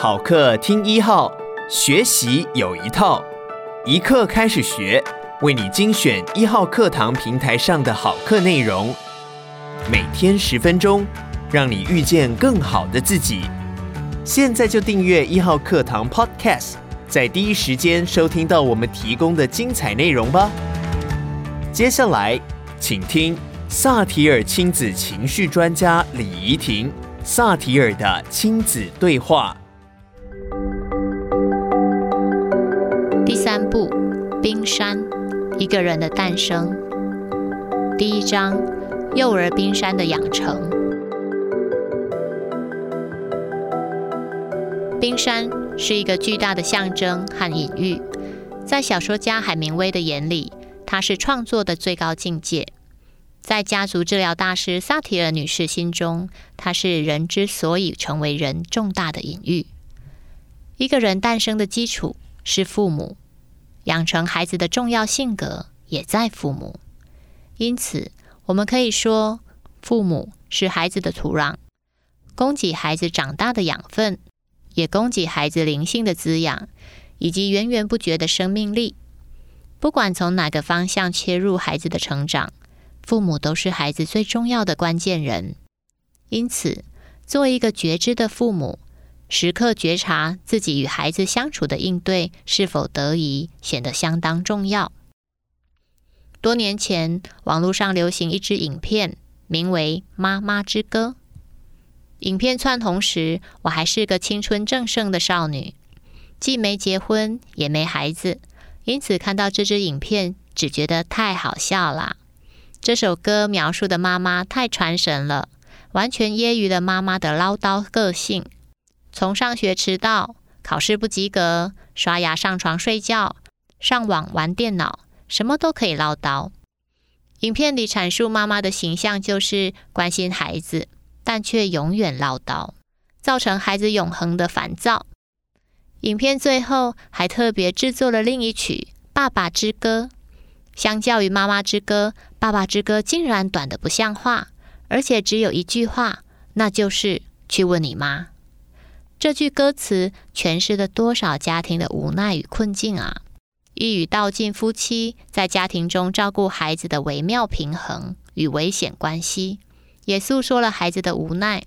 好课听一号，学习有一套，一课开始学，为你精选一号课堂平台上的好课内容，每天十分钟，让你遇见更好的自己。现在就订阅一号课堂 Podcast，在第一时间收听到我们提供的精彩内容吧。接下来，请听。萨提尔亲子情绪专家李怡婷，萨提尔的亲子对话。冰山，一个人的诞生。第一章，幼儿冰山的养成。冰山是一个巨大的象征和隐喻，在小说家海明威的眼里，它是创作的最高境界。在家族治疗大师萨提尔女士心中，它是人之所以成为人重大的隐喻。一个人诞生的基础是父母，养成孩子的重要性格也在父母。因此，我们可以说，父母是孩子的土壤，供给孩子长大的养分，也供给孩子灵性的滋养，以及源源不绝的生命力。不管从哪个方向切入孩子的成长。父母都是孩子最重要的关键人，因此，做一个觉知的父母，时刻觉察自己与孩子相处的应对是否得宜，显得相当重要。多年前，网络上流行一支影片，名为《妈妈之歌》。影片窜红时，我还是个青春正盛的少女，既没结婚，也没孩子，因此看到这支影片，只觉得太好笑了。这首歌描述的妈妈太传神了，完全揶揄了妈妈的唠叨个性。从上学迟到、考试不及格、刷牙上床睡觉、上网玩电脑，什么都可以唠叨。影片里阐述妈妈的形象就是关心孩子，但却永远唠叨，造成孩子永恒的烦躁。影片最后还特别制作了另一曲《爸爸之歌》。相较于《妈妈之歌》，《爸爸之歌》竟然短得不像话，而且只有一句话，那就是“去问你妈”。这句歌词诠释了多少家庭的无奈与困境啊！一语道尽夫妻在家庭中照顾孩子的微妙平衡与危险关系，也诉说了孩子的无奈。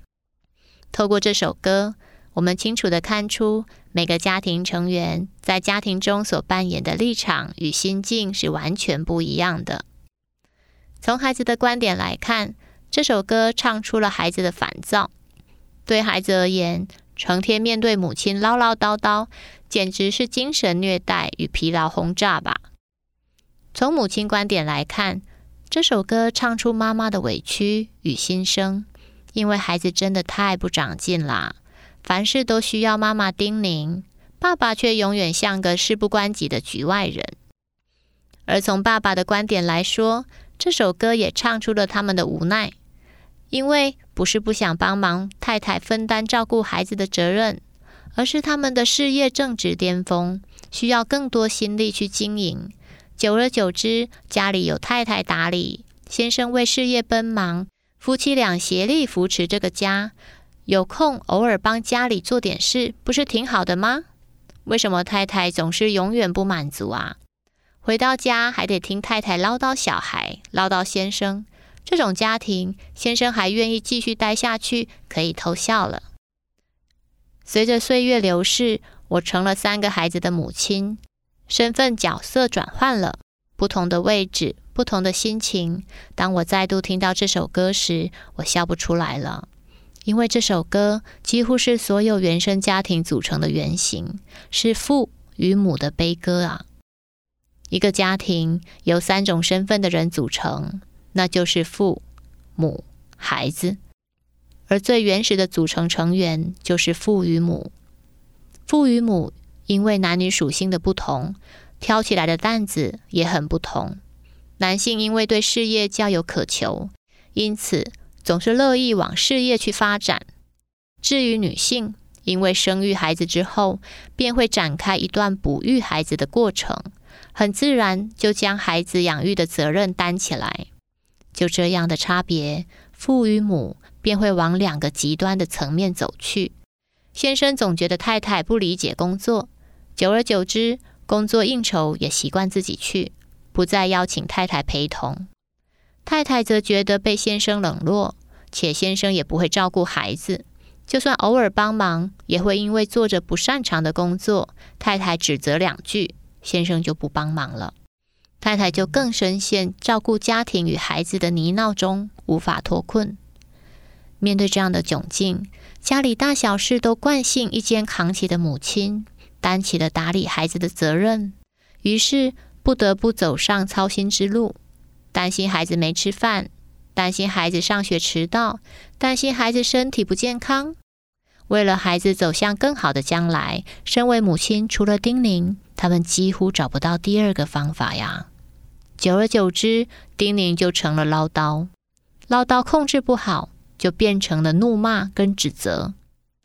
透过这首歌，我们清楚地看出，每个家庭成员在家庭中所扮演的立场与心境是完全不一样的。从孩子的观点来看，这首歌唱出了孩子的烦躁。对孩子而言，成天面对母亲唠唠叨叨，简直是精神虐待与疲劳轰炸吧。从母亲观点来看，这首歌唱出妈妈的委屈与心声，因为孩子真的太不长进啦。凡事都需要妈妈叮咛，爸爸却永远像个事不关己的局外人。而从爸爸的观点来说，这首歌也唱出了他们的无奈，因为不是不想帮忙太太分担照顾孩子的责任，而是他们的事业正值巅峰，需要更多心力去经营。久而久之，家里有太太打理，先生为事业奔忙，夫妻俩协力扶持这个家。有空偶尔帮家里做点事，不是挺好的吗？为什么太太总是永远不满足啊？回到家还得听太太唠叨小孩，唠叨先生。这种家庭，先生还愿意继续待下去，可以偷笑了。随着岁月流逝，我成了三个孩子的母亲，身份角色转换了，不同的位置，不同的心情。当我再度听到这首歌时，我笑不出来了。因为这首歌几乎是所有原生家庭组成的原型，是父与母的悲歌啊。一个家庭由三种身份的人组成，那就是父、母、孩子。而最原始的组成成员就是父与母。父与母因为男女属性的不同，挑起来的担子也很不同。男性因为对事业较有渴求，因此，总是乐意往事业去发展。至于女性，因为生育孩子之后，便会展开一段哺育孩子的过程，很自然就将孩子养育的责任担起来。就这样的差别，父与母便会往两个极端的层面走去。先生总觉得太太不理解工作，久而久之，工作应酬也习惯自己去，不再邀请太太陪同。太太则觉得被先生冷落，且先生也不会照顾孩子，就算偶尔帮忙，也会因为做着不擅长的工作，太太指责两句，先生就不帮忙了。太太就更深陷照顾家庭与孩子的泥淖中，无法脱困。面对这样的窘境，家里大小事都惯性一肩扛起的母亲，担起了打理孩子的责任，于是不得不走上操心之路。担心孩子没吃饭，担心孩子上学迟到，担心孩子身体不健康。为了孩子走向更好的将来，身为母亲，除了叮咛，他们几乎找不到第二个方法呀。久而久之，叮咛就成了唠叨，唠叨控制不好，就变成了怒骂跟指责。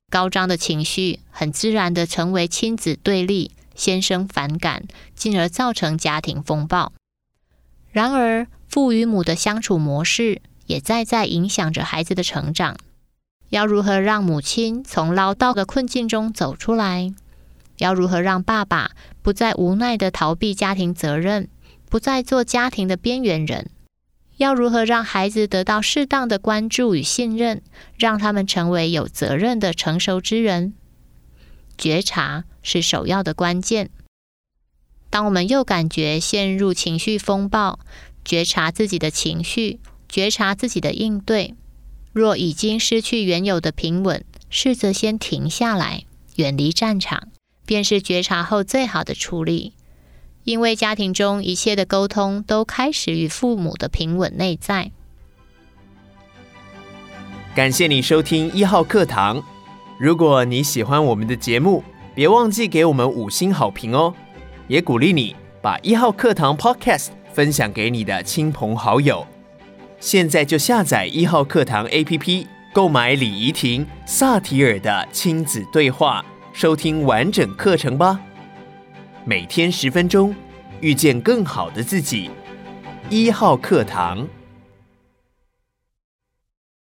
高涨的情绪很自然地成为亲子对立，先生反感，进而造成家庭风暴。然而，父与母的相处模式也在在影响着孩子的成长。要如何让母亲从唠叨的困境中走出来？要如何让爸爸不再无奈的逃避家庭责任，不再做家庭的边缘人？要如何让孩子得到适当的关注与信任，让他们成为有责任的成熟之人？觉察是首要的关键。当我们又感觉陷入情绪风暴，觉察自己的情绪，觉察自己的应对。若已经失去原有的平稳，试着先停下来，远离战场，便是觉察后最好的处理。因为家庭中一切的沟通都开始于父母的平稳内在。感谢你收听一号课堂。如果你喜欢我们的节目，别忘记给我们五星好评哦。也鼓励你把一号课堂 Podcast 分享给你的亲朋好友。现在就下载一号课堂 APP，购买李怡婷、萨提尔的亲子对话，收听完整课程吧。每天十分钟，遇见更好的自己。一号课堂。